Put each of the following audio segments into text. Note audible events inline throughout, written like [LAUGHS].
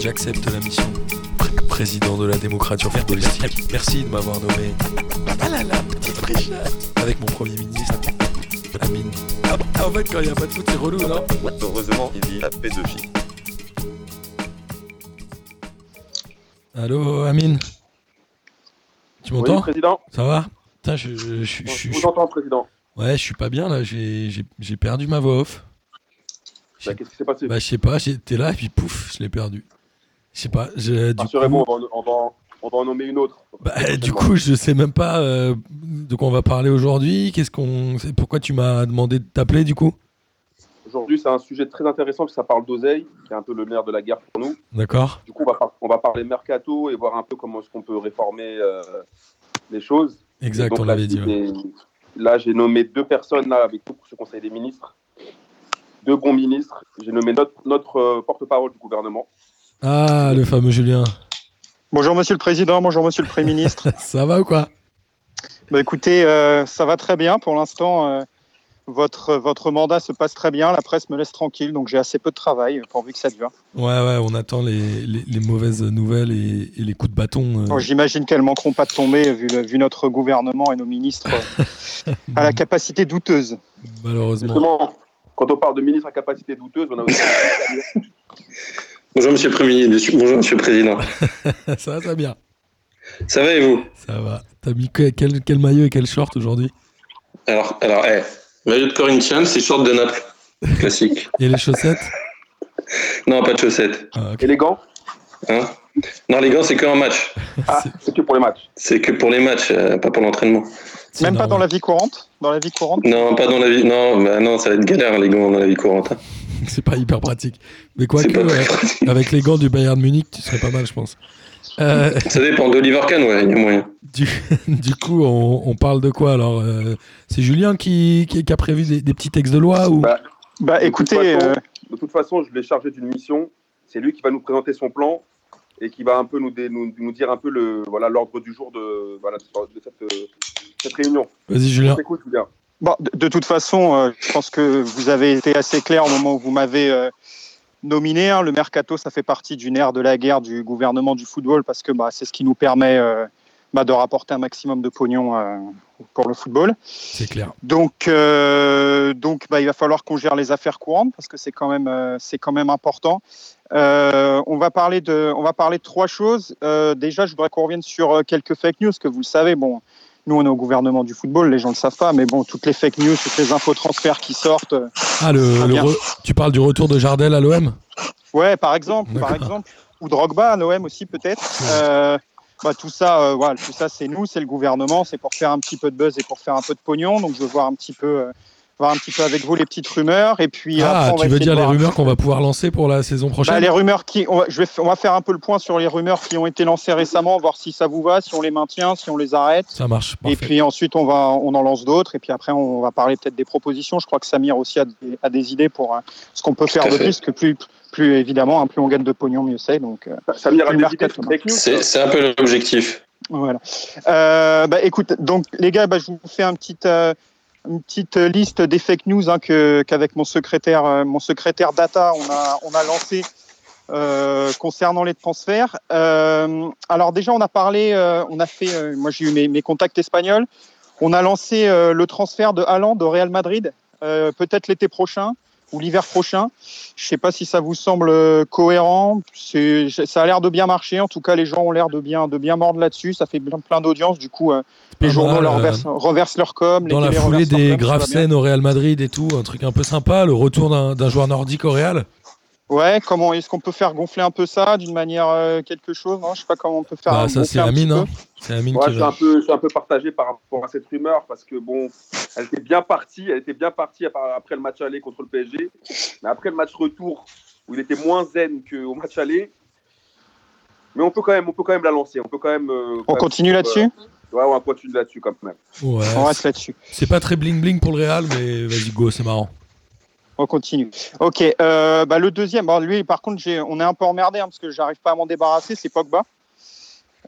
J'accepte la mission. Président de la démocratie politique. Merci de m'avoir nommé. Ah là là, petite trichette. Avec mon premier ministre. Amine. Ah, en fait, quand il n'y a pas de foot, c'est relou, non? Heureusement, il vit la pédophilie. Allô, Amine? Tu Oui, m'entends président. Ça va? Putain, je, je, je- je- Je je- vous entends, président. Ouais, je suis pas bien là, j'ai j'ai- j'ai perdu ma voix off. Bah, Qu'est-ce qui s'est passé Bah, je sais pas, j'étais là et puis pouf, je l'ai perdu. Je sais pas, je, du Rassurez-vous, coup, on, va en- on va on va en nommer une autre. bah, du coup, je sais même pas euh, de quoi on va parler aujourd'hui. Qu'est-ce qu'on, c'est- pourquoi tu m'as demandé de t'appeler du coup? Aujourd'hui, c'est un sujet très intéressant parce que ça parle d'oseille, qui est un peu le nerf de la guerre pour nous. D'accord Du coup, on va, par- on va parler mercato et voir un peu comment est-ce qu'on peut réformer euh, les choses. Exact, Donc on l'avait dit. ouais. Là, j'ai nommé deux personnes là avec nous pour ce Conseil des ministres. Deux bons ministres. J'ai nommé notre, notre euh, porte-parole du gouvernement. Ah, le fameux Julien. Bonjour Monsieur le Président, bonjour Monsieur le Premier ministre. [LAUGHS] Ça va ou quoi? Bah, écoutez, euh, ça va très bien pour l'instant. euh, votre, votre mandat se passe très bien, la presse me laisse tranquille, donc j'ai assez peu de travail pourvu que ça dure. Ouais, ouais, on attend les, les- les mauvaises nouvelles et, et les coups de bâton. euh. Bon, J'imagine qu'elles manqueront pas de tomber vu, le- vu notre gouvernement et nos ministres euh, [LAUGHS] à la capacité douteuse. Malheureusement. Justement, quand on parle de ministre à capacité douteuse, on a aussi. [LAUGHS] Bonjour Monsieur le Premier ministre, bonjour Monsieur le Président. [LAUGHS] ça va, ça va bien. Ça va et vous? Ça va. T'as mis que- quel, quel maillot et quel short aujourd'hui? Alors, alors, eh, maillot de Corinthians, c'est short de Naples, classique. [LAUGHS] Et les chaussettes? Non, pas de chaussettes. Ah, ok. Élégant Hein? Non, les gants, c'est que en match. Ah, c'est que pour les matchs. C'est que pour les matchs, euh, pas pour l'entraînement. C'est Même pas dans la vie courante Dans la vie courante Non, pas dans la vie. Non, bah non, ça va être galère les gants dans la vie courante. hein. [LAUGHS] C'est pas hyper pratique. Mais pas très euh, avec les gants du Bayern Munich, tu serais pas mal, je pense. Euh, [LAUGHS] Ça dépend d'Oliver Kahn, ouais, il y a moyen. du, [LAUGHS] du coup, on, on parle de quoi alors euh, C'est Julien qui, qui, qui a prévu des, des petits textes de loi ou? Bah, Bah écoutez, De toute façon, euh, de toute façon, je l'ai chargé d'une mission. C'est lui qui va nous présenter son plan et qui va un peu nous, dé- nous, nous dire un peu le voilà l'ordre du jour de, voilà, de cette, euh, cette réunion. Vas-y, Julien. On t'écoute, Julien. Bon, de, de toute façon, euh, je pense que vous avez été assez clair au moment où vous m'avez euh, nominé. hein. Le mercato, ça fait partie du nerf de la guerre du gouvernement du football parce que bah, c'est ce qui nous permet euh, bah, de rapporter un maximum de pognon euh, pour le football. C'est clair. Donc, euh, donc bah, il va falloir qu'on gère les affaires courantes parce que c'est quand même, euh, c'est quand même important. Euh, on va parler de, on va parler de trois choses. Euh, déjà, je voudrais qu'on revienne sur euh, quelques fake news que vous le savez. Bon, nous on est au gouvernement du football, les gens ne le savent pas, mais bon, toutes les fake news, toutes les infotransferts qui sortent. Ah, le, le bien. re- tu parles du retour de Jardel à l'OM Ouais, par exemple, par exemple, ou Drogba à l'OM aussi peut-être. Euh, bah, tout ça, voilà, tout ça, c'est nous, c'est le gouvernement, c'est pour faire un petit peu de buzz et pour faire un peu de pognon. Donc, je veux voir un petit peu, voir un petit peu avec vous les petites rumeurs. Et puis, Ah, après, on va tu veux essayer dire les voir- rumeurs qu'on va pouvoir lancer pour la saison prochaine Bah, les rumeurs qui, on va, je vais, f- on va faire un peu le point sur les rumeurs qui ont été lancées récemment, voir si ça vous va, si on les maintient, si on les arrête. Ça marche. Et puis ensuite, on, va, on en lance d'autres. Et puis après, on va parler peut-être des propositions. Je crois que Samir aussi a des, a des idées pour euh, ce qu'on peut faire Tout de fait. plus. Que plus, plus évidemment, hein, plus on gagne de pognon, mieux c'est. Donc, euh, Samir a des idées C'est c'est un peu l'objectif. Voilà. Euh, bah, écoute, donc les gars, bah, je vous fais un petit, euh, une petite liste des fake news hein, que qu'avec mon secrétaire, euh, mon secrétaire data, on a, on a lancé euh, concernant les transferts. Euh, alors déjà, on a parlé, on a fait, moi j'ai eu mes, contacts espagnols. On a lancé le transfert de Haaland au Real Madrid, peut-être l'été prochain ou l'hiver prochain. Je ne sais pas si ça vous semble euh, cohérent. Ça a l'air de bien marcher. En tout cas, les gens ont l'air de bien, de bien mordre là-dessus. Ça fait plein, plein d'audience. Du coup, euh, les Pas journaux mal, leur euh, reversent, reversent leur com. les Dans la télés foulée des graves scènes au Real Madrid et tout, un truc un peu sympa, le retour d'un joueur nordique au Real. Ouais, comment est-ce qu'on peut faire gonfler un peu ça d'une manière euh, quelque chose Non, je sais pas comment on peut faire. Bah, gonfler ça, c'est Amine. hein. C'est Amine Moi, qui je suis, un peu, je suis un peu partagé par rapport à cette rumeur parce que bon, elle était bien partie, elle était bien partie après le match aller contre le PSG, mais après le match retour où il était moins zen qu'au match aller, mais on peut quand même, on peut quand même la lancer, on peut quand même. euh, quand On même- continue là-dessus? euh, Ouais, on va continuer là-dessus quand même. Ouais, On reste là-dessus. c'est pas très bling bling pour le Real, mais vas-y, go, c'est marrant. On continue. Ok. euh, bah, le deuxième, bon, lui, par contre, on est un peu emmerdé hein, parce que j'arrive pas à m'en débarrasser. C'est Pogba.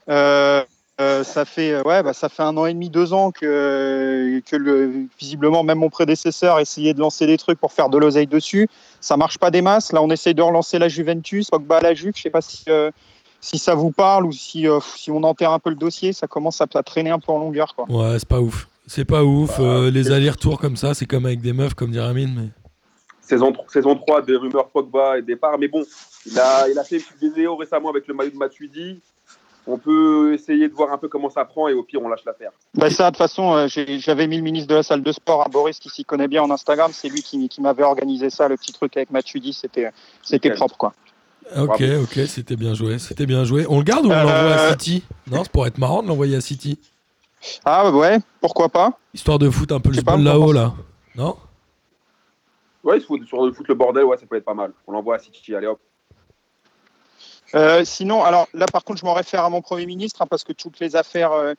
Euh, Euh, ça fait ouais, bah, ça fait un an et demi, deux ans que, que le, visiblement même mon prédécesseur essayait de lancer des trucs pour faire de l'oseille dessus. Ça marche pas des masses. Là, on essaye de relancer la Juventus, Pogba à la Juve. Je sais pas si euh, si ça vous parle ou si euh, si on enterre un peu le dossier, ça commence à, à traîner un peu en longueur quoi. Ouais, c'est pas ouf. C'est pas ouf. euh, les allers-retours comme ça, c'est comme avec des meufs, comme Amine. Mais... Saison, saison 3, des rumeurs Pogba et départ. Mais bon, il a, il a fait une petite vidéo récemment avec le maillot de Matuidi. On peut essayer de voir un peu comment ça prend et au pire, on lâche l'affaire. Bah ça, de toute façon, euh, j'avais mis le ministre de la salle de sport à Boris qui s'y connaît bien en Instagram. C'est lui qui, qui m'avait organisé ça, le petit truc avec Matuidi. C'était propre quoi. Ok, Bravo. ok, c'était bien joué. C'était bien joué. On le garde ou on Euh, l'envoie à City? Non, c'est pour être marrant de l'envoyer à City. Ah ouais, pourquoi pas? Histoire de foutre un peu le on là-haut, là. Non? Ouais, il se fout sur le foot le bordel, ouais, ça peut être pas mal. On l'envoie à City, allez hop. Euh, sinon, alors là, par contre, je m'en réfère à mon Premier ministre, hein, parce que toutes les affaires euh,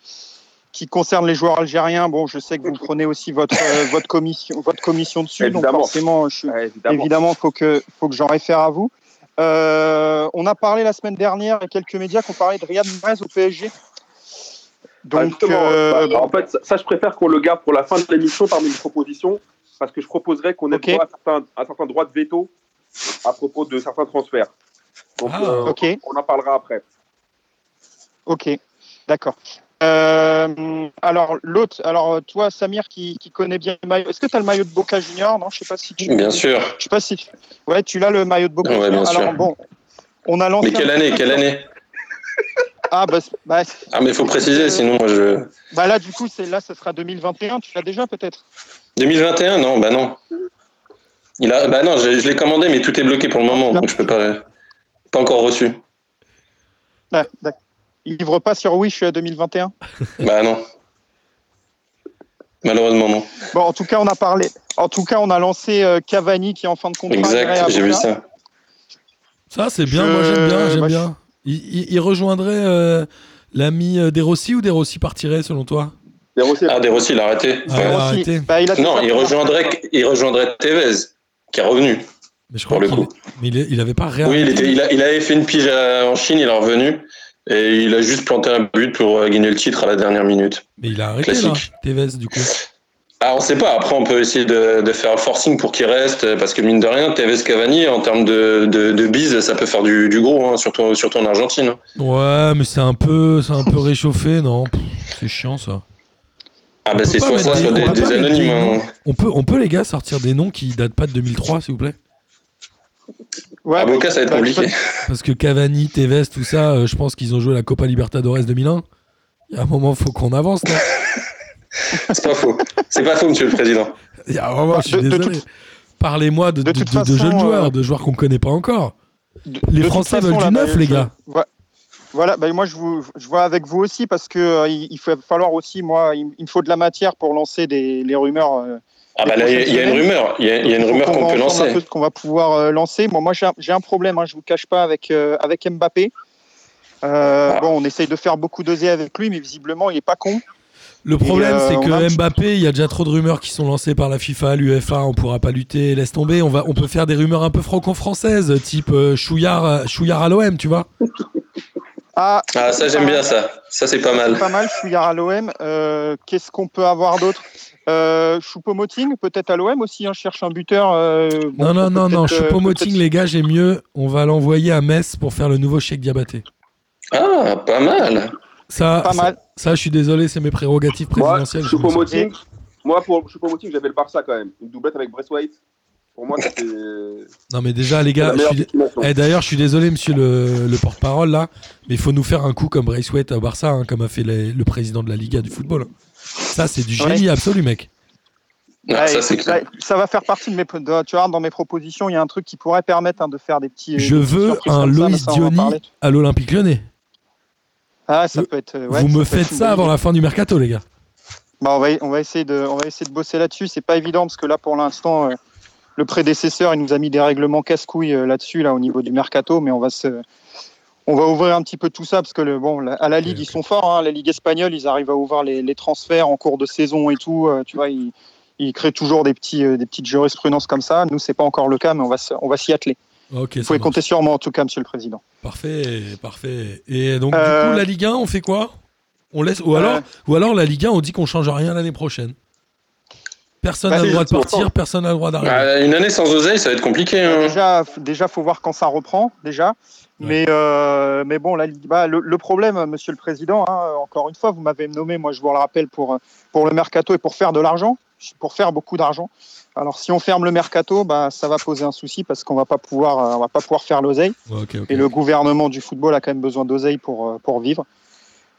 qui concernent les joueurs algériens, bon, je sais que vous prenez aussi votre, euh, [LAUGHS] votre, commission, votre commission dessus, donc Évidemment. forcément, je, Ouais, évidemment. évidemment, il faut que, faut que j'en réfère à vous. On a parlé la semaine dernière, a quelques médias qui ont parlé de Riyad Mahrez au PSG. Ah, Donc, bah, en fait, ça, ça, je préfère qu'on le garde pour la fin de l'émission parmi les propositions, parce que je proposerais qu'on ait Ok. droit à certains, un certain droit de veto à propos de certains transferts. Donc, Ah, euh, on en parlera après. Ok, d'accord. Euh, alors l'autre, alors toi Samir qui, qui connaît bien le maillot, est-ce que tu as le maillot de Boca Junior? Non, je sais pas si tu. Bien sûr. Je sais pas si. tu- Ouais, tu l'as le maillot de Boca Ouais, Junior. bien alors sûr. bon, on a lancé. Mais quelle année Quelle année? Ah bah, c'est- bah, Ah, mais il faut préciser, sinon moi je. bah là du coup c'est là, ça sera 2021. Tu l'as déjà peut-être? 2021 Non, bah non. Il a... Bah non, je, je l'ai commandé, mais tout est bloqué pour le moment, donc je peux pas. Pas encore reçu. Ah, d'accord. Il livre pas sur Wish euh, 2021. [LAUGHS] Bah non. Malheureusement, non. Bon, en tout cas on a parlé. En tout cas on a lancé euh, Cavani qui est en fin de contrat. Exact, j'ai vu ça. Ça, c'est bien. Je- Moi, j'aime bien. J'aime je- bien. Il, il- il rejoindrait euh, l'ami euh, Desrossi ou Desrossi partirait, selon toi? Rossi, Ah, Desrossi, il a arrêté. Ah, Ouais. Bah, il a Non, il rejoindrait, il rejoindrait Tevez, qui est revenu. Mais je crois Pour le qu'il coup. mais il, est- il avait pas Oui, réarrêté. il, était, il, a- il avait fait une pige à- en Chine, il est revenu. Et il a juste planté un but pour euh, gagner le titre à la dernière minute. Mais il a arrêté, là, Classique. Tevez, du coup. Ah, on sait pas. Après, on peut essayer de, de faire un forcing pour qu'il reste, parce que mine de rien, Tevez Cavani, en termes de, de, de bise, ça peut faire du, du gros, hein, surtout, surtout en Argentine. hein. Ouais, mais c'est un peu, c'est un peu réchauffé, non? C'est chiant, ça. Ah, On bah, peut c'est soit ça, des- soit on des, peut des anonymes. des hein. noms. On peut, on peut, les gars, sortir des noms qui datent pas de 2003, s'il vous plaît Ouais, À bah, Boca, ça va être bah, compliqué. [LAUGHS] Parce que Cavani, Tevez, tout ça, euh, je pense qu'ils ont joué la Copa Libertadores 2001. Il y a un moment, faut qu'on avance, non [LAUGHS] C'est pas faux. C'est pas faux, monsieur le président. Il y a un moment, je suis De- désolé. Parlez-moi de, de de- toute de- de façon, jeunes joueurs, euh, de joueurs qu'on connaît pas encore. De- Les Français façon, veulent du là, neuf, les gars. voi- Voilà, bah, moi je, vous, je vois avec vous aussi parce que euh, il, il va falloir aussi, moi, il, il me faut de la matière pour lancer des, les rumeurs. euh, Ah, bah là, il y a- il y, a une rumeur. Il y a, il y a une rumeur qu'on peut lancer. qu'on va pouvoir euh, lancer. Bon, moi j'ai un- problème, hein, je vous cache pas avec euh, avec Mbappé. Euh, Ah. Bon, on essaye de faire beaucoup d'oser avec lui, mais visiblement il est pas con. Le problème, euh, c'est que Mbappé, il y a déjà trop de rumeurs qui sont lancées par la FIFA, l'UEFA, on pourra pas lutter, laisse tomber. On, va, on peut faire des rumeurs un peu franco-françaises, type euh, Chouillard, Chouillard à l'OM, tu vois Ah, Ah, ça, j'aime bien ça. Ça, c'est pas c'est mal. pas mal, Chouillard à l'OM. Euh, Qu'est-ce qu'on peut avoir d'autre euh, Choupo-Moting, peut-être à l'OM aussi, hein, je cherche un buteur. euh, bon, Non, non, non, non, Choupo-Moting, les gars, j'ai mieux. On va l'envoyer à Metz pour faire le nouveau Cheikh Diabaté. Ah, pas mal. Ça, Pas ça, mal. ça, je suis désolé, c'est mes prérogatives moi, présidentielles. Choupo-Moting, moi, pour Choupo-Moting, j'avais le Barça quand même. Une doublette avec Braithwaite. Pour moi, c'était Non, mais déjà, les gars, je suis... Eh, D'ailleurs, je suis désolé, monsieur le, le porte-parole, là, mais il faut nous faire un coup comme Braithwaite au Barça, hein, comme a fait les- le président de la Liga du football. Ça, c'est du génie absolu, mec. Ouais, ça, va faire partie de mes. de- tu vois, dans mes propositions, il y a un truc qui pourrait permettre hein, de faire des petits. Je des veux un Loïs. Diony à l'Olympique lyonnais. Ah, ça Vous- peut être. ouais, Vous me faites ça avant idée. la fin du mercato, les gars. Bah, on va, on va essayer de, on va essayer de bosser là-dessus. C'est pas évident parce que là, pour l'instant, euh, le prédécesseur, il nous a mis des règlements casse-couilles euh, là-dessus, là, au niveau du mercato, mais on va se. On va ouvrir un petit peu tout ça parce que le, bon, la- à la Ligue, ils sont forts. hein. la Ligue espagnole, ils arrivent à ouvrir les, les transferts en cours de saison et tout. euh, tu vois, ils, ils créent toujours des, petits, euh, des petites jurisprudences comme ça. Nous, c'est pas encore le cas, mais on va, se- on va s'y atteler. Ok, Vous pouvez marche. compter sur moi, en tout cas, Monsieur le Président. Parfait, parfait. Et donc, Euh, du coup, la Ligue 1, on fait quoi? On laisse, ou, alors, Euh. ou alors la Ligue 1, on dit qu'on change rien l'année prochaine. Personne n'a le droit de partir, personne n'a le droit d'arriver. Bah, une année sans oseille, ça va être compliqué. Hein. déjà, déjà, faut voir quand ça reprend, déjà. Mais, euh, mais bon, la Ligue- bah, le, le problème, Monsieur le Président, hein, encore une fois, vous m'avez nommé, moi, je vous le rappelle, pour, pour le mercato et pour faire de l'argent, pour faire beaucoup d'argent. Alors, si on ferme le mercato, bah, ça va poser un souci parce qu'on va pas pouvoir, euh, on va pas pouvoir faire l'oseille. Et le gouvernement du football a quand même besoin d'oseille pour, euh, pour vivre.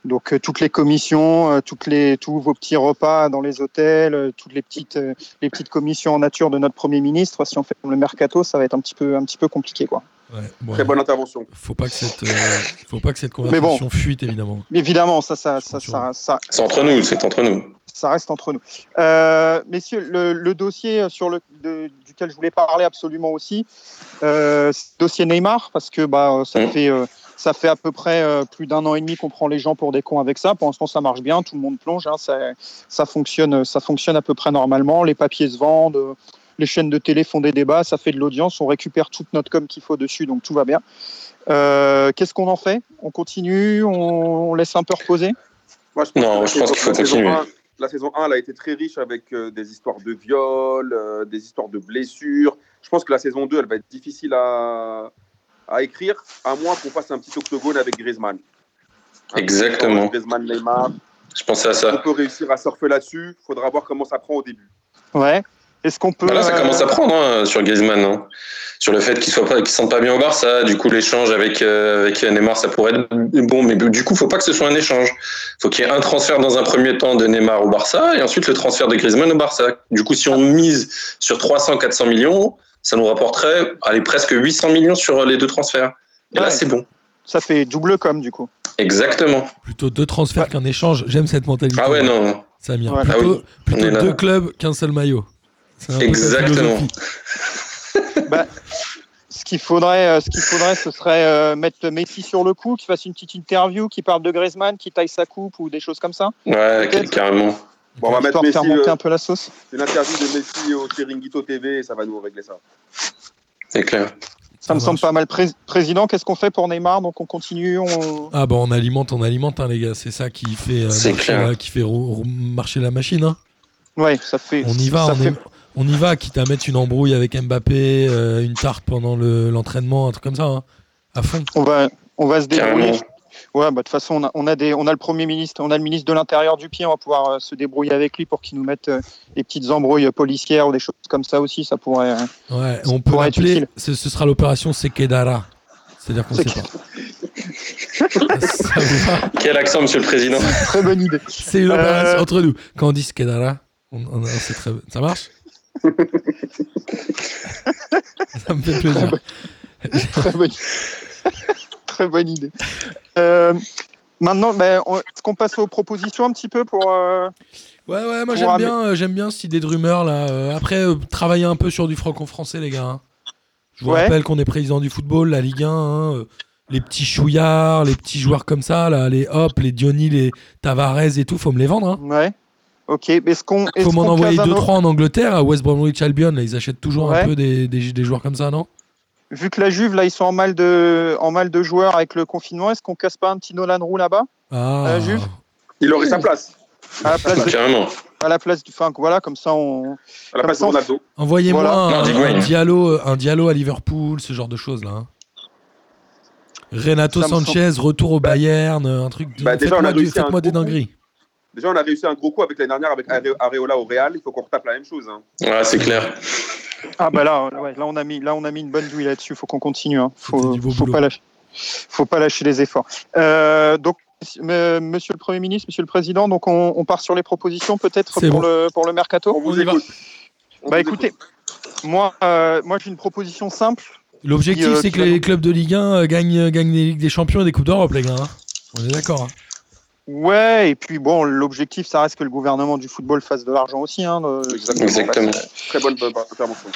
Donc euh, toutes les commissions, euh, toutes les, tous vos petits repas dans les hôtels, euh, toutes les petites, euh, les petites commissions en nature de notre Premier ministre, si on fait le mercato, ça va être un petit peu, un petit peu compliqué. Quoi. Ouais, bon, Très bonne intervention. faut pas que cette, euh, faut pas que cette bon. conversation fuite évidemment. Évidemment, ça, ça, ça, ça, ça, C'est entre nous, c'est entre nous. ça reste entre nous. Euh, messieurs, le, le dossier sur le, de- duquel je voulais parler absolument aussi, euh, c'est le dossier Neymar, parce que bah, ça, Mm. fait, euh, ça fait à peu près euh, plus d'un an et demi qu'on prend les gens pour des cons avec ça. Pour l'instant, ça marche bien, tout le monde plonge, hein, ça, ça, fonctionne, ça fonctionne à peu près normalement, les papiers se vendent. euh, Les chaînes de télé font des débats, ça fait de l'audience, on récupère toute notre com qu'il faut dessus, donc tout va bien. Euh, Qu'est-ce qu'on en fait? On continue On on laisse un peu reposer? Moi, je Non, je pense saison- qu'il faut la saison continuer. 1 La saison 1, elle a été très riche avec euh, des histoires de viols, euh, des histoires de blessures. Je pense que la saison 2, elle va être difficile à, à écrire, à moins qu'on fasse un petit octogone avec Griezmann. Un Exactement. Griezmann, Neymar. Je pensais à On ça. peut réussir à surfer là-dessus. Il faudra voir comment ça prend au début. Ouais. Est-ce qu'on peut. Là, ça euh, commence à prendre hein, sur Griezmann. hein. Sur le fait qu'il qu'il se sente pas bien au Barça. Du coup, l'échange avec, euh, avec Neymar, ça pourrait être bon. Mais du coup, faut pas que ce soit un échange. faut qu'il y ait un transfert dans un premier temps de Neymar au Barça et ensuite le transfert de Griezmann au Barça. Du coup, si on mise sur 300-400 millions, ça nous rapporterait allez, presque 800 millions sur les deux transferts. Et là, c'est bon. Ça fait double com du coup. Exactement. Plutôt deux transferts qu'un échange. J'aime cette mentalité. Ah ouais, non. Samir. Ouais. Plutôt, Ah oui. plutôt là. deux clubs qu'un seul maillot. Exactement. philosophie. [LAUGHS] [LAUGHS] Ce qu'il faudrait, euh, ce qu'il faudrait, ce serait euh, mettre Messi sur le coup, qu'il fasse une petite interview, qui parle de Griezmann, qui taille sa coupe ou des choses comme ça. Ouais, carrément. Bon, on va mettre de faire Messi, monter euh, un peu la sauce. une interview de Messi au Chiringuito TV et ça va nous régler ça. C'est clair. Ça, me semble pas mal. Pré- président, qu'est-ce qu'on fait pour Neymar Donc on continue. On... Ah bah on alimente, on alimente hein, les gars. C'est ça qui fait, euh, C'est marcher, clair. la, qui fait marcher la machine. hein. Ouais, ça fait. On y va, ça on, fait- est- on y va, quitte à mettre une embrouille avec Mbappé, euh, une tarte pendant le- l'entraînement, un truc comme ça, hein, à fond. On va, on va se débrouiller. Carrément. Ouais, bah de toute façon, on a, on a des, on a le premier ministre, on a le ministre de l'Intérieur du pied. On va pouvoir euh, se débrouiller avec lui pour qu'il nous mette euh, des petites embrouilles policières ou des choses comme ça aussi. Ça pourrait. euh, Ouais, Ça on peut pourrait être ce, ce sera l'opération Sekedara. C'est-à-dire qu'on sait Sek- pas. ça [LAUGHS] Quel accent, monsieur le président Très bonne idée. C'est une opération Euh. entre nous. Quand on dit Sekedara, on, on, on sait très... ça marche? [LAUGHS] Ça me fait plaisir. Très bonne, Très bonne idée. Euh, maintenant, ben, on- est-ce qu'on passe aux propositions un petit peu pour. euh, Ouais, ouais, moi Pour j'aime bien, euh, j'aime bien cette idée de rumeur là. Euh, après, euh, travailler un peu sur du franco-français, les gars. hein. Je vous Ouais. rappelle qu'on est président du football, la Ligue 1. hein, euh, les petits chouillards, les petits joueurs comme ça, là, les Hop, les Diony, les Tavares et tout, faut me les vendre. Hein. Ouais. Ok. Est-ce qu'on. est-ce Faut m'en qu'on envoyer case un 2-3 en Angleterre, à West Bromwich Albion. Là, ils achètent toujours Ouais. un peu des, des, des joueurs comme ça, non? Vu que la Juve, là, ils sont en mal de, en mal de joueurs avec le confinement, est-ce qu'on casse pas un petit Nolan Roux là-bas Ah, Euh, Juve? Il aurait sa place. à la place, de- Carrément. à la place du. Enfin, voilà, comme ça, on. À la place de on-. Envoyez-moi Voilà. un, Diallo à Liverpool, ce genre de choses là. hein. Renato Sanchez, retour au Bayern, un truc. de- Bah, déjà, on a réussi un des dingueries. Déjà, on a réussi un gros coup avec l'année dernière avec Are- Areola au Real. Il faut qu'on retape la même chose. hein. Ouais, c'est clair. Ah bah là, ouais, là on a mis, là on a mis une bonne douille là-dessus. Faut qu'on continue. Hein. Faut, faut pas lâcher. Faut pas lâcher les efforts. Euh, donc, Monsieur le Premier ministre, Monsieur le Président, donc on, on part sur les propositions peut-être pour bon. le pour le mercato? On vous On écoute. On Bah vous écoutez, écoute. moi, euh, moi j'ai une proposition simple. L'objectif, euh, c'est que les clubs de Ligue 1 euh, gagnent, gagnent des Ligues des Champions et des Coupes d'Europe, les gars. hein. On est d'accord. hein. Ouais, et puis bon, l'objectif, ça reste que le gouvernement du football fasse de l'argent aussi. Hein, de- Exactement. Exactement. Très bonne intervention.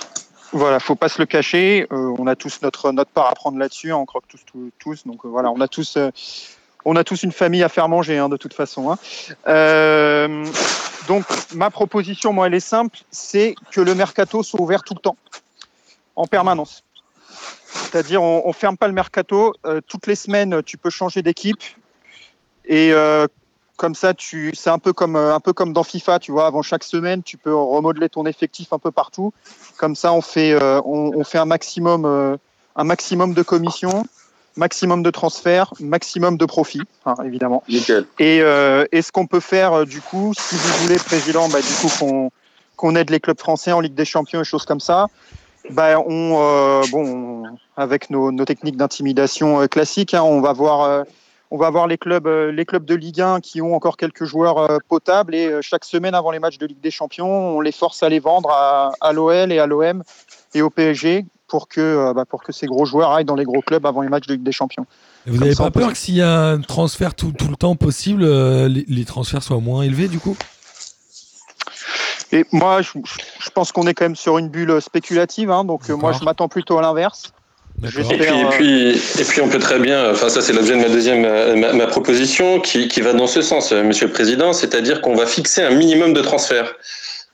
Voilà, faut pas se le cacher. Euh, on a tous notre notre part à prendre là-dessus. hein, on croque tous, tous, tous. Donc euh, voilà, on a tous, euh, on a tous une famille à faire manger hein, de toute façon. hein. Euh, donc ma proposition, moi, elle est simple, c'est que le mercato soit ouvert tout le temps, en permanence. C'est-à-dire, on, on ferme pas le mercato. euh, toutes les semaines, tu peux changer d'équipe et euh, comme ça, tu, c'est un peu comme euh, un peu comme dans FIFA, tu vois. Avant chaque semaine, tu peux remodeler ton effectif un peu partout. Comme ça, on fait euh, on, on fait un maximum euh, un maximum de commissions, maximum de transferts, maximum de profits, hein, évidemment. Nickel. Et, euh, et ce qu'on peut faire, du coup, si vous voulez, président, bah, du coup, qu'on qu'on aide les clubs français en Ligue des Champions et choses comme ça, bah, on, bon, on- avec nos, nos techniques d'intimidation classiques, hein, on va voir, on va voir les clubs, euh, les clubs de Ligue 1 qui ont encore quelques joueurs euh, potables et euh, chaque semaine avant les matchs de Ligue des Champions, on les force à les vendre à, à l'OL et à l'OM et au PSG pour que, bah, pour que ces gros joueurs aillent dans les gros clubs avant les matchs de Ligue des Champions. Et vous n'avez pas peur que s'il y a un transfert tout, tout le temps possible, euh, les, les transferts soient moins élevés du coup? Et moi, je, je pense qu'on est quand même sur une bulle spéculative, hein, donc moi, je m'attends plutôt à l'inverse. Et puis, et, euh, puis, et puis on peut très bien, enfin ça c'est l'objet de ma deuxième euh, ma, ma proposition qui, qui va dans ce sens, euh, Monsieur le Président, c'est-à-dire qu'on va fixer un minimum de transferts.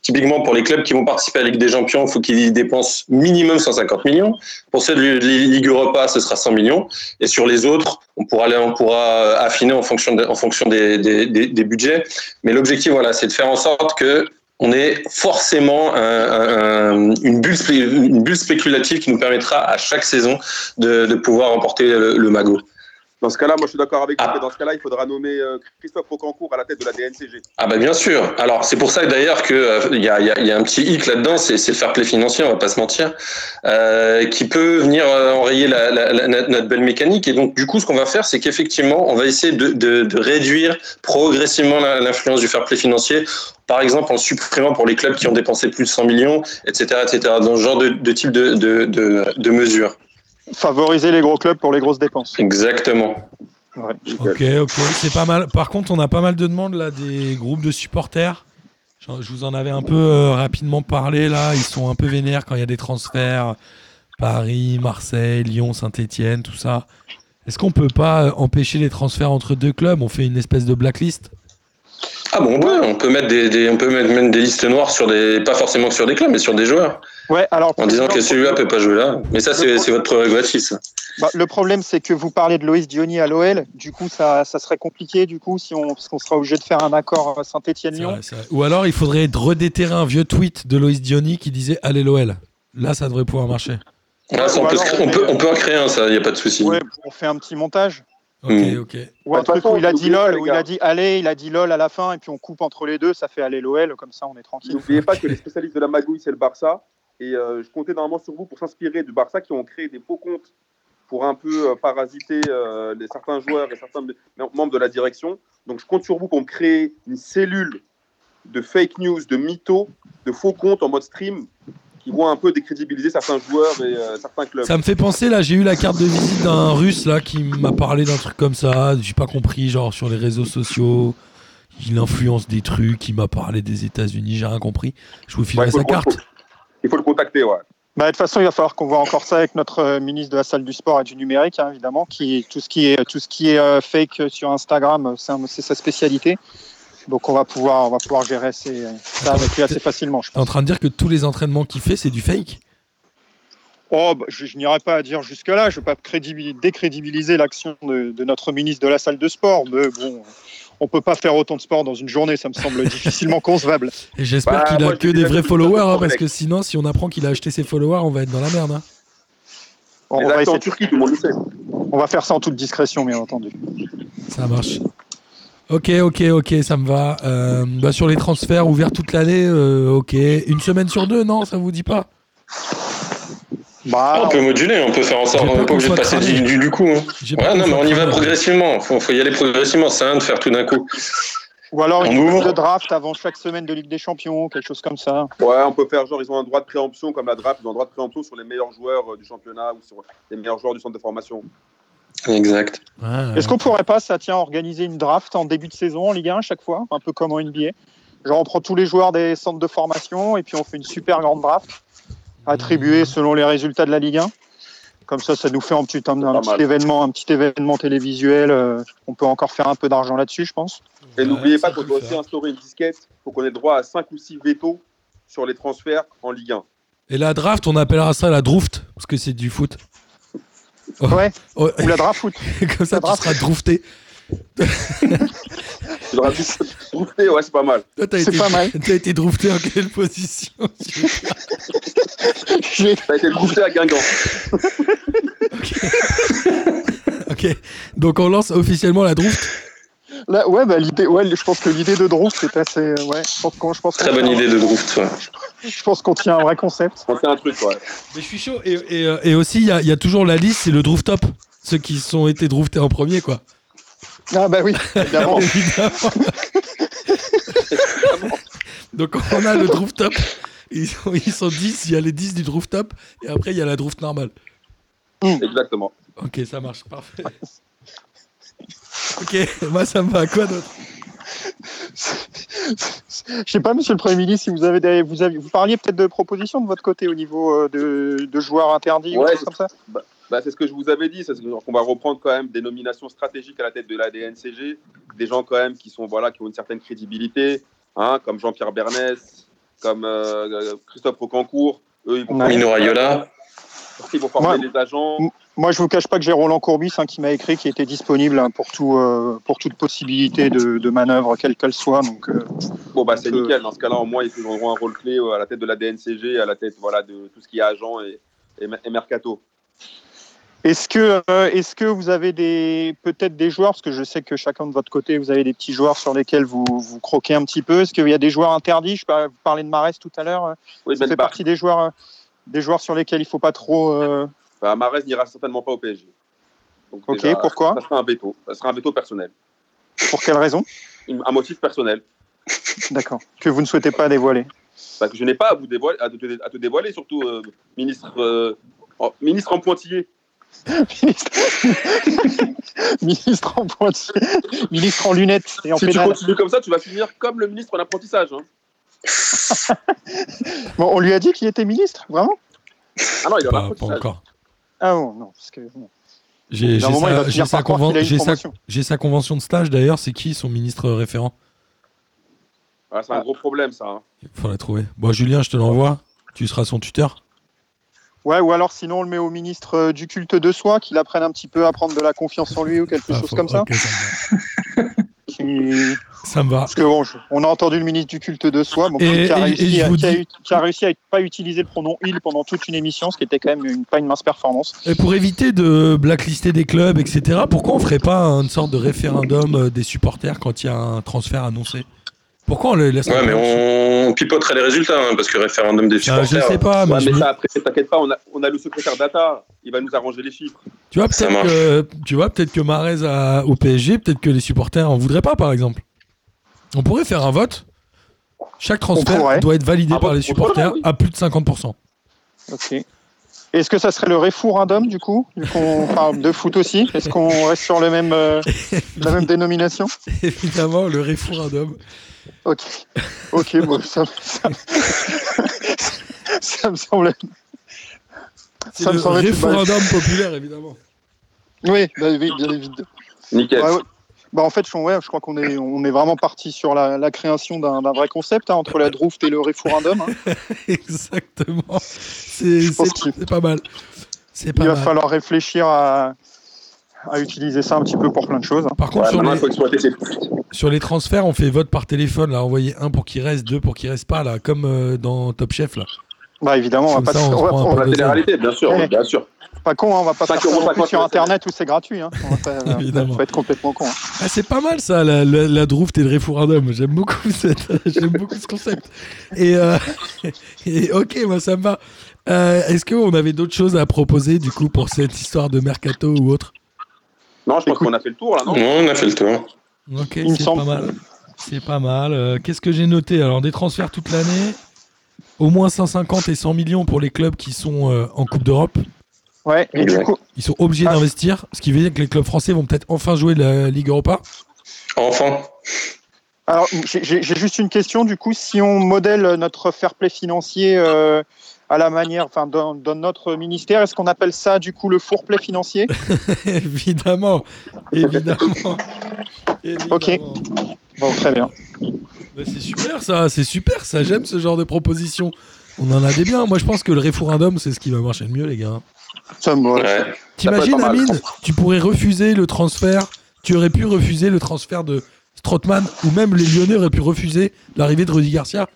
Typiquement pour les clubs qui vont participer à la Ligue des Champions, il faut qu'ils dépensent minimum 150 millions. Pour ceux de la Ligue Europa, ce sera 100 millions. Et sur les autres, on pourra, aller- on pourra affiner en fonction, de- en fonction des, des, des, des budgets. Mais l'objectif, voilà, c'est de faire en sorte que on ait forcément un- un- un- une, bulle, spéculative qui nous permettra à chaque saison de, pouvoir remporter le magot. Dans ce cas-là, moi je suis d'accord avec vous, Ah. mais dans ce cas-là, il faudra nommer euh, Christophe Rocancourt à la tête de la DNCG. Ah bah bien sûr. Alors c'est pour ça d'ailleurs que euh, il y, a, il y a- il y a un petit hic là-dedans, c'est c'est le fair play financier, on va pas se mentir, euh, qui peut venir euh, enrayer la, la- la- notre belle mécanique. Et donc du coup, ce qu'on va faire, c'est qu'effectivement, on va essayer de, de- de réduire progressivement l'influence du fair play financier. Par exemple, en supprimant pour les clubs qui ont dépensé plus de 100 millions, etc., etc. Dans ce genre de, de type de, de, de, de mesures. Favoriser les gros clubs pour les grosses dépenses. Exactement. Ouais. Ok, ok, c'est pas mal. Par contre, on a pas mal de demandes là des groupes de supporters. Je je vous en avais un peu euh, rapidement parlé là. Ils sont un peu vénères quand il y a des transferts. Paris, Marseille, Lyon, Saint-Etienne, tout ça. Est-ce qu'on peut pas euh, empêcher les transferts entre deux clubs? On fait une espèce de blacklist Ah bon, on peut, on peut mettre des, des- on peut mettre même des listes noires sur des, pas forcément sur des clubs, mais sur des joueurs, Ouais, alors. en disant que celui-là peut pas jouer là. Mais ça, c'est votre prérogative. ça. Bah, le problème, c'est que vous parlez de Loïs Diony à l'OL. Du coup, ça, ça serait compliqué, du coup, si on, parce qu'on sera obligé de faire un accord C'est Saint-Etienne-Lyon. Ou alors il faudrait redéterrer un vieux tweet de Loïs Diony qui disait Allez l'OL. Là, ça devrait pouvoir marcher. Ah, ça, on, peut, on, peut, on peut en créer un, ça, il n'y a pas de souci. Ouais, on fait un petit montage. Ok, Mm. ok. Ou un truc façon, où il a dit LOL, où il a dit allez, il a dit LOL à la fin, et puis on coupe entre les deux, ça fait aller l'OL, comme ça on est tranquille. N'oubliez pas que les [LAUGHS] spécialistes de la magouille, c'est le Barça. Et euh, je comptais normalement sur vous pour s'inspirer du Barça qui ont créé des faux comptes pour un peu euh, parasiter euh, les, certains joueurs et certains mem- membres de la direction. Donc je compte sur vous pour me créer une cellule de fake news, de mythos, de faux comptes en mode stream qui vont un peu décrédibiliser certains joueurs et euh, certains clubs. Ça me fait penser là, j'ai eu la carte de visite d'un russe là qui m'a parlé d'un truc comme ça, j'ai pas compris, genre sur les réseaux sociaux, il influence des trucs, il m'a parlé des États-Unis, j'ai rien compris. Je vous filerai sa carte. il faut le contacter, ouais. Bah, de toute façon, il va falloir qu'on voit encore ça avec notre euh, ministre de la salle du sport et du numérique, hein, évidemment, qui tout ce qui est tout ce qui est euh, fake sur Instagram, c'est sa spécialité. Donc on va pouvoir on va pouvoir gérer ces- ça avec lui assez facilement, je T'es en pense. train de dire que tous les entraînements qu'il fait, c'est du fake? Oh, bah, je, je n'irai pas à dire jusque là. Je ne vais pas crédibili- décrédibiliser l'action de, de notre ministre de la salle de sport, mais bon. On peut pas faire autant de sport dans une journée, ça me semble [LAUGHS] difficilement concevable. Et j'espère Bah, qu'il moi, a je que des vrais followers, hein, parce que sinon, si on apprend qu'il a acheté ses followers, on va être dans la merde. hein. On, Les va en Turquie, tout le monde le sait. on va faire ça en toute discrétion, bien entendu. Ça marche. Ok, ok, ok, ça me va. Euh, bah, sur les transferts ouverts toute l'année, euh, ok. Une semaine sur deux, non, ça vous dit pas? Bah, Ah, on peut moduler, on peut faire en sorte, on n'est pas obligé de passer du, cramé. du, du coup. hein. Ouais, non, mais on y va progressivement. Faut, faut y aller progressivement. C'est rien de faire tout d'un coup. Ou alors une ouvre. de draft avant chaque semaine de Ligue des Champions, quelque chose comme ça. Ouais, on peut faire genre, ils ont un droit de préemption comme la draft, ils ont un droit de préemption sur les meilleurs joueurs euh, du championnat ou sur les meilleurs joueurs du centre de formation. Exact. Ouais, Est-ce qu'on pourrait pas, ça tient, organiser une draft en début de saison en Ligue 1 à chaque fois, un peu comme en NBA Genre on prend tous les joueurs des centres de formation et puis on fait une super grande draft attribuée selon les résultats de la Ligue 1. Comme ça, ça nous fait un petit, un, un Pas petit mal. événement, un petit événement télévisuel. euh, on peut encore faire un peu d'argent là-dessus, je pense. Et n'oubliez pas qu'on peut doit aussi instaurer une disquette pour qu'on ait droit à 5 ou 6 veto sur les transferts en Ligue 1. Et la draft, on appellera ça la drooft, parce que c'est du foot. Ouais. Oh, Ou la foot. [LAUGHS] Comme ça, La tu seras drafté. [LAUGHS] Il aurait pu se drafter, ouais, c'est pas mal. Toi, t'as C'est été, pas mal. [LAUGHS] T'as été drafté en quelle position a été drafté à Guingamp. Ok. Donc on lance officiellement la draft. Là, ouais, bah, l'idée, ouais, je pense que l'idée de draft c'est assez, euh, ouais, je pense qu'on, je pense Très bonne tient- idée de ouais. [LAUGHS] Je pense qu'on tient un vrai concept. On fait un truc, ouais. Mais je suis chaud. Et, et, euh, et aussi, il y a, il y a toujours la liste, c'est le draft top. Ceux qui sont été draftés en premier, quoi. Ah bah oui, [LAUGHS] évidemment. Évidemment. [LAUGHS] Donc on a le draft top. Ils sont, ils sont 10, il y a les 10 du draft top. Et après, il y a la draft normale. Exactement. Ok, ça marche, parfait. Ok, [LAUGHS] moi ça me va. Quoi d'autre Je sais pas, Monsieur le Premier ministre, si vous avez des, vous avez, vous parliez peut-être de propositions de votre côté au niveau euh, de, de joueurs interdits ou Ouais, des choses comme ça. Bah, c'est ce que je vous avais dit, c'est ce qu'on va reprendre quand même des nominations stratégiques à la tête de la DNCG, des gens quand même qui sont voilà qui ont une certaine crédibilité, hein, comme Jean-Pierre Bernès, comme euh, Christophe Rocancourt. Eux, ils vont Raiola. ils vont former Ouais. les agents. Moi, je vous cache pas que j'ai Roland Courbis hein, qui m'a écrit, qui était disponible hein, pour tout, euh, pour toute possibilité de, de manœuvre, quelle qu'elle soit. Donc, euh, Bon bah c'est Euh, nickel. Dans ce cas-là, au moins ils auront un rôle clé à la tête de la DNCG, à la tête voilà de tout ce qui est agent et, et, et mercato. Est-ce que, euh, est-ce que vous avez des, peut-être des joueurs, parce que je sais que chacun de votre côté, vous avez des petits joueurs sur lesquels vous, vous croquez un petit peu. Est-ce qu'il y a des joueurs interdits? Je parlais de Marès tout à l'heure. Oui, Ça Ben fait Bar- partie des joueurs, des joueurs sur lesquels il faut pas trop. euh, bah, Mahrez n'ira certainement pas au PSG. Donc, Ok, déjà, pourquoi Ça sera un veto. Ça sera un veto personnel. Pour quelle raison Un motif personnel. D'accord. Que vous ne souhaitez pas dévoiler. Bah, que je n'ai pas à vous dévoiler, à te, à te dévoiler, surtout euh, ministre, euh, en- ministre en pointillé. [LAUGHS] ministre... en pointillé, ministre en lunettes et en Si tu continues comme ça, tu vas finir comme le ministre en apprentissage. hein. [LAUGHS] Bon, on lui a dit qu'il était ministre, vraiment? Ah non, il pas, encore. Ah bon, non, parce que bon, J'ai sa, conven- convention de stage d'ailleurs. C'est qui son ministre référent? Ah, c'est un gros problème, ça. hein. Il faut la trouver. Bon, Julien, je te l'envoie. Tu seras son tuteur. Ouais, ou alors sinon on le met au ministre euh, du culte de soi, qu'il apprenne un petit peu à prendre de la confiance en lui ou quelque Ah, chose faut- comme ça. [LAUGHS] ça me va. Qui- Ça me va. Parce que bon, je- on a entendu le ministre du culte de soi, bon, Et- qui, a réussi, à- vous qui a dis- eu- qui a réussi à ne pas utiliser le pronom il pendant toute une émission, ce qui était quand même une, pas une mince performance. Et pour éviter de blacklister des clubs, etc., pourquoi on ferait pas une sorte de référendum euh, des supporters quand il y a un transfert annoncé? Pourquoi on le laisse Ouais, mais on pipoterait les résultats, hein, parce que référendum des Ah, Je supporters. sais pas, mais, Ouais, je mais me- ça, après, t'inquiète pas, on a, on a le secrétaire data, il va nous arranger les chiffres. tu vois Ça peut-être que tu vois peut-être que Marez a- au PSG, peut-être que les supporters en voudraient pas, par exemple. On pourrait faire un vote. Chaque transfert pourrait. doit être validé Un par vote les contre supporters oui. à plus de 50%. Ok. Est-ce que ça serait le référendum du coup, vu qu'on [LAUGHS] parle de foot aussi? Est-ce qu'on reste sur le même, euh, la même [LAUGHS] dénomination? Évidemment, le référendum. Ok. Ok, [LAUGHS] bon, ça, ça, [LAUGHS] ça me semble. C'est Ça me le une bonne- référendum populaire, évidemment. Oui, bah oui, bien évidemment. Nickel. Ouais, ouais. Bah en fait, je, ouais, je crois qu'on est, on est vraiment parti sur la, la création d'un vrai concept hein, entre la Drooft et le référendum. hein. [LAUGHS] Exactement. C'est Je pense c'est- qu'il- c'est pas mal. Il va mal. falloir réfléchir à, à utiliser ça un petit peu pour plein de choses. hein. Par contre, Ouais, sur, les, il faut exploiter ses sur les transferts, on fait vote par téléphone. Là, envoyer un pour qu'il reste, deux pour qu'il reste pas, là, comme euh, dans Top Chef. Là. Bah évidemment, on va pas, ça, on se on on va- La télé-réalité, bien sûr, Ouais. bien sûr. pas con, hein, on va pas faire ça sur internet où c'est gratuit. Hein. On va pas- [LAUGHS] Évidemment. faut être complètement con. hein. Ah, c'est pas mal ça, la, la, la Drooft et le référendum. J'aime beaucoup, [LAUGHS] cette, j'aime beaucoup ce concept. Et, euh, [LAUGHS] et ok, moi ça me va. Euh, Est-ce qu'on avait d'autres choses à proposer du coup pour cette histoire de mercato ou autre? Non, je pense qu'on a fait le tour là, non Non, on a fait le tour. Ok, Il me c'est semble. pas mal. C'est pas mal. Euh, Qu'est-ce que j'ai noté Alors, des transferts toute l'année. Au moins 150 et 100 millions pour les clubs qui sont euh, en Coupe d'Europe. Ouais, et du Exact. coup, Ils sont obligés Ah. d'investir, ce qui veut dire que les clubs français vont peut-être enfin jouer la Ligue Europa. Enfin. alors j'ai juste une question. Du coup, si on modèle notre fair play financier euh, à la manière, enfin, dans, dans notre ministère, est-ce qu'on appelle ça du coup le four play financier? [LAUGHS] Évidemment, évidemment. évidemment. Ok. Bon, très bien. C'est super ça, c'est super ça. J'aime ce genre de proposition. On en a des biens. Moi, je pense que le référendum, c'est ce qui va marcher le mieux, les gars. Ça me. Ouais. T'imagines. Amine Tu pourrais refuser le transfert tu aurais pu refuser le transfert de Strootman ou même les Lyonnais auraient pu refuser l'arrivée de Rudy Garcia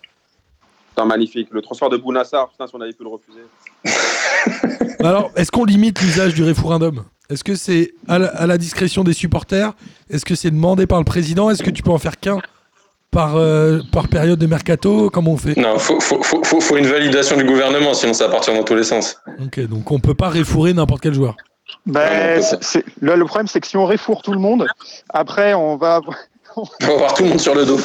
Putain, magnifique. Le transfert de Bounassar, putain, si on avait pu le refuser. [LAUGHS] Alors, est-ce qu'on limite l'usage du référendum? Est-ce que c'est à, la- à la discrétion des supporters? Est-ce que c'est demandé par le président? Est-ce que tu peux en faire qu'un par, euh, par période de mercato? Comment on fait? Non, faut, faut, faut, faut, faut une validation du gouvernement, sinon ça va partir dans tous les sens. Ok, donc on peut pas réfourrer n'importe quel joueur. Ben, non, c'est- c'est- le, le problème, c'est que si on réfourre tout le monde, après, on va. On va avoir tout le monde sur le dos.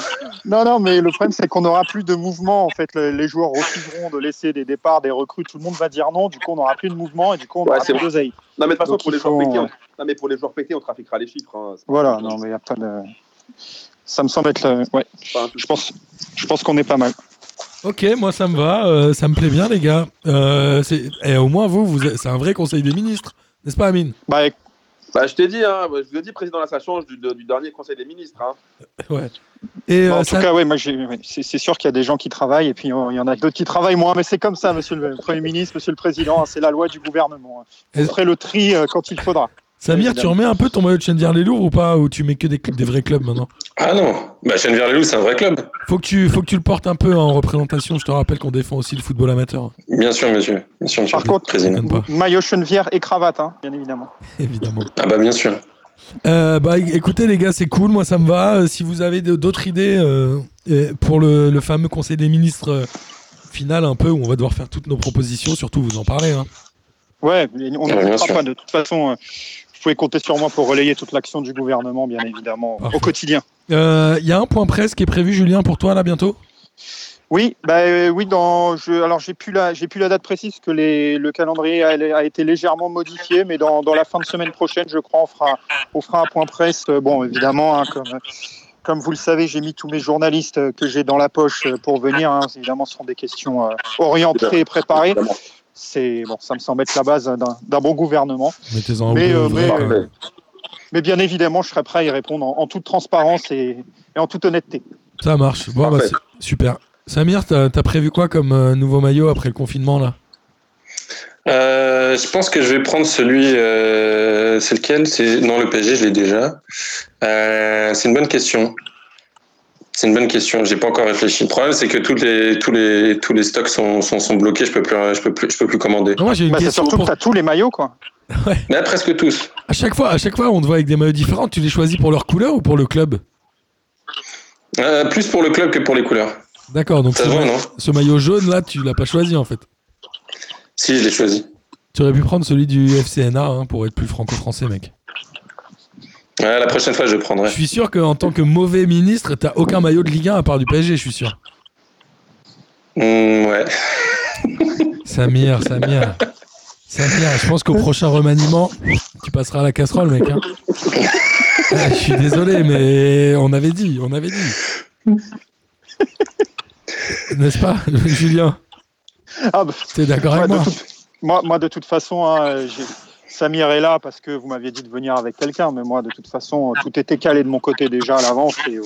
Non, non, mais le problème, c'est qu'on n'aura plus de mouvement. En fait, Le- les joueurs refuseront de laisser des départs, des recrues. Tout le monde va dire non. Du coup, on n'aura plus de mouvement et du coup, on Ouais, n'aura c'est plus d'oseille. Non, mais de toute façon, pour les, joueurs pétés, euh, on... non, mais pour les joueurs pétés, on trafiquera les chiffres. hein. Voilà, non, mais il n'y a pas de. Ça me semble être. le- Ouais, je pense, je pense qu'on est pas mal. Ok, moi ça me va, euh, ça me plaît bien les gars. Euh, et au moins vous, vous c'est un vrai conseil des ministres, n'est-ce pas Amine? Bah, Bah, je t'ai dit, hein, je vous ai dit, président, là, ça change du, du dernier conseil des ministres. Hein. Ouais. Et en euh, tout ça- cas, ouais, moi, j'ai- ouais, c'est sûr qu'il y a des gens qui travaillent et puis euh, il y en a d'autres qui travaillent moins. Mais c'est comme ça, monsieur le Premier ministre, monsieur le Président. hein, c'est la loi du gouvernement. hein. Vous Et- ferez le tri euh, quand il faudra. Samir, tu remets un peu ton maillot de Chenvière les Louvres ou pas Ou tu mets que des, des vrais clubs maintenant? Ah non, bah Chennevières-les-Loups, c'est un vrai club. faut que, tu, faut que tu le portes un peu en représentation. Je te rappelle qu'on défend aussi le football amateur, Bien sûr, monsieur. Bien sûr, monsieur Par contre, président. Maillot chenevière et cravate, hein, bien évidemment. évidemment. Ah bah bien sûr. Euh, bah écoutez les gars, c'est cool, moi ça me va. Euh, Si vous avez d'autres idées euh, pour le, le fameux conseil des ministres euh, final un peu où on va devoir faire toutes nos propositions, surtout vous en parlez. Hein. Ouais, on ne fera pas. De toute façon, euh, pouvez compter sur moi pour relayer toute l'action du gouvernement, bien évidemment, Parfait. au quotidien. Euh, Il y a un point presse qui est prévu, Julien, pour toi là bientôt? Oui, bah, euh, oui. Dans, je, alors j'ai plus la, j'ai plus la date précise que les, le calendrier a, a été légèrement modifié, mais dans, dans la fin de semaine prochaine, je crois, on fera, on fera un point presse. Euh, Bon, évidemment, hein, comme, comme vous le savez, j'ai mis tous mes journalistes euh, que j'ai dans la poche euh, pour venir. hein. Évidemment, ce sont des questions euh, orientées et préparées. C'est bon, ça me semble être la base d'un, d'un bon gouvernement. Mettez-en un Mais, peu euh, mais, euh, Mais bien évidemment, je serai prêt à y répondre en, en toute transparence et, et en toute honnêteté. Ça marche. Bon, bah, super. Samir, t'as as prévu quoi comme euh, nouveau maillot après le confinement là? Euh, je pense que je vais prendre celui. euh, c'est lequel? C'est non le PSG, je l'ai déjà. Euh, c'est une bonne question. C'est une bonne question. J'ai pas encore réfléchi. Le problème, c'est que tous les tous les tous les stocks sont, sont, sont bloqués. Je peux plus je peux plus je peux plus commander. Non, Moi j'ai une Bah, question. surtout Pour... que tu as tous les maillots, quoi. [LAUGHS] Mais là, presque tous. À chaque fois, à chaque fois, on te voit avec des maillots différents. Tu les choisis pour leur couleur ou pour le club? Euh, plus pour le club que pour les couleurs. D'accord. Donc Ça ce, se voit, ma- non? ce maillot jaune là, tu l'as pas choisi en fait. Si, je l'ai choisi. Tu aurais pu prendre celui du FCNA hein, pour être plus franco-français, mec. Ouais, la prochaine fois, je le Je prendrai. suis sûr qu'en tant que mauvais ministre, t'as aucun maillot de Ligue 1 à part du PSG, je suis sûr. Hmm, ouais. Samir, Samir. Samir, je pense qu'au prochain remaniement, tu passeras à la casserole, mec. hein. Ah, je suis désolé, mais on avait dit, on avait dit. N'est-ce pas, Julien? Ah, bah, T'es d'accord avec moi moi, moi, de toute façon, hein, j'ai- Samir est là parce que vous m'aviez dit de venir avec quelqu'un, mais moi, de toute façon, tout était calé de mon côté déjà à l'avance. Et euh,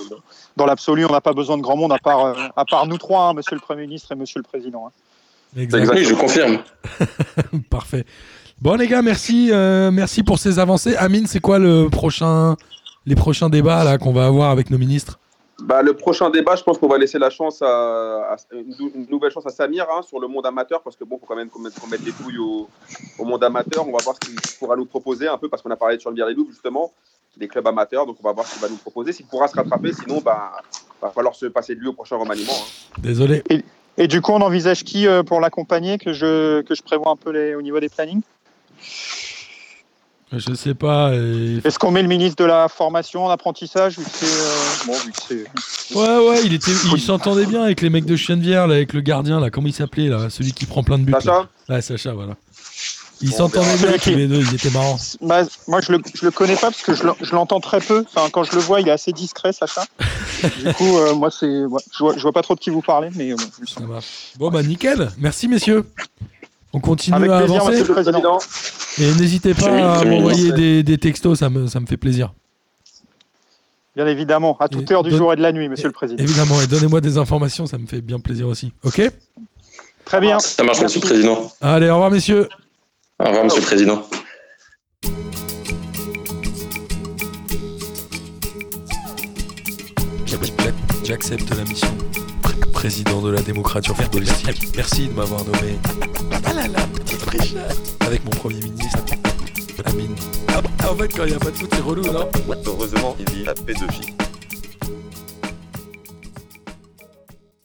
dans l'absolu, on n'a pas besoin de grand monde à part, euh, à part nous trois, hein, Monsieur le Premier ministre et Monsieur le Président. hein. Exact. Oui, je confirme. [LAUGHS] Parfait. Bon les gars, merci, euh, merci pour ces avancées. Amine, c'est quoi le prochain, les prochains débats là qu'on va avoir avec nos ministres? Bah, le prochain débat, je pense qu'on va laisser la chance à, à- une, nou- une nouvelle chance à Samir hein, sur le monde amateur, parce que bon, faut quand même qu'on mette, mette les couilles au, au monde amateur. On va voir ce qu'il pourra nous proposer un peu, parce qu'on a parlé de Loups justement, des clubs amateurs, donc on va voir ce qu'il va nous proposer. S'il pourra se rattraper, sinon, bah, va falloir se passer de lui au prochain remaniement. hein. Désolé. Et du coup, on envisage qui euh, pour l'accompagner que je, que je prévois un peu les, au niveau des plannings? Je sais pas. et- Est-ce qu'on met le ministre de la formation, en apprentissage c'est, euh, bon, vu que c'est- Ouais, ouais, il était, il s'entendait bien avec les mecs de Chenevière, là, avec le gardien, là, comment il s'appelait, là, celui qui prend plein de buts. là. Sacha Ouais, Sacha, voilà. Ils Bon, s'entendaient ben, bien qui- les deux, ils étaient marrants. Bah, moi, je le, je le connais pas parce que je l'en- je l'entends très peu. Enfin, quand je le vois, il est assez discret, Sacha. [LAUGHS] du coup, euh, moi, c'est, ouais, je, vois, je vois pas trop de qui vous parlez, mais euh, bon, je le sens. Ça marche. Bon, bah, nickel. Merci, messieurs. On continue Avec à plaisir, avancer. monsieur le Président. Et n'hésitez pas à m'envoyer des, des textos, ça me, ça me fait plaisir. Bien évidemment, à toute Et heure du jour et de la nuit, Monsieur le Président. Évidemment, et donnez-moi des informations, ça me fait bien plaisir aussi. Ok Très bien. Ça marche, monsieur le président. Allez, au revoir, messieurs. Au revoir, monsieur le président. J'accepte la mission. Président de la démocratie footballistique. Merci de m'avoir nommé. Ah là là, petite frichette. Avec mon premier ministre. En fait, quand il n'y a pas de foot, c'est relou, non? Heureusement, il dit la pédophilie.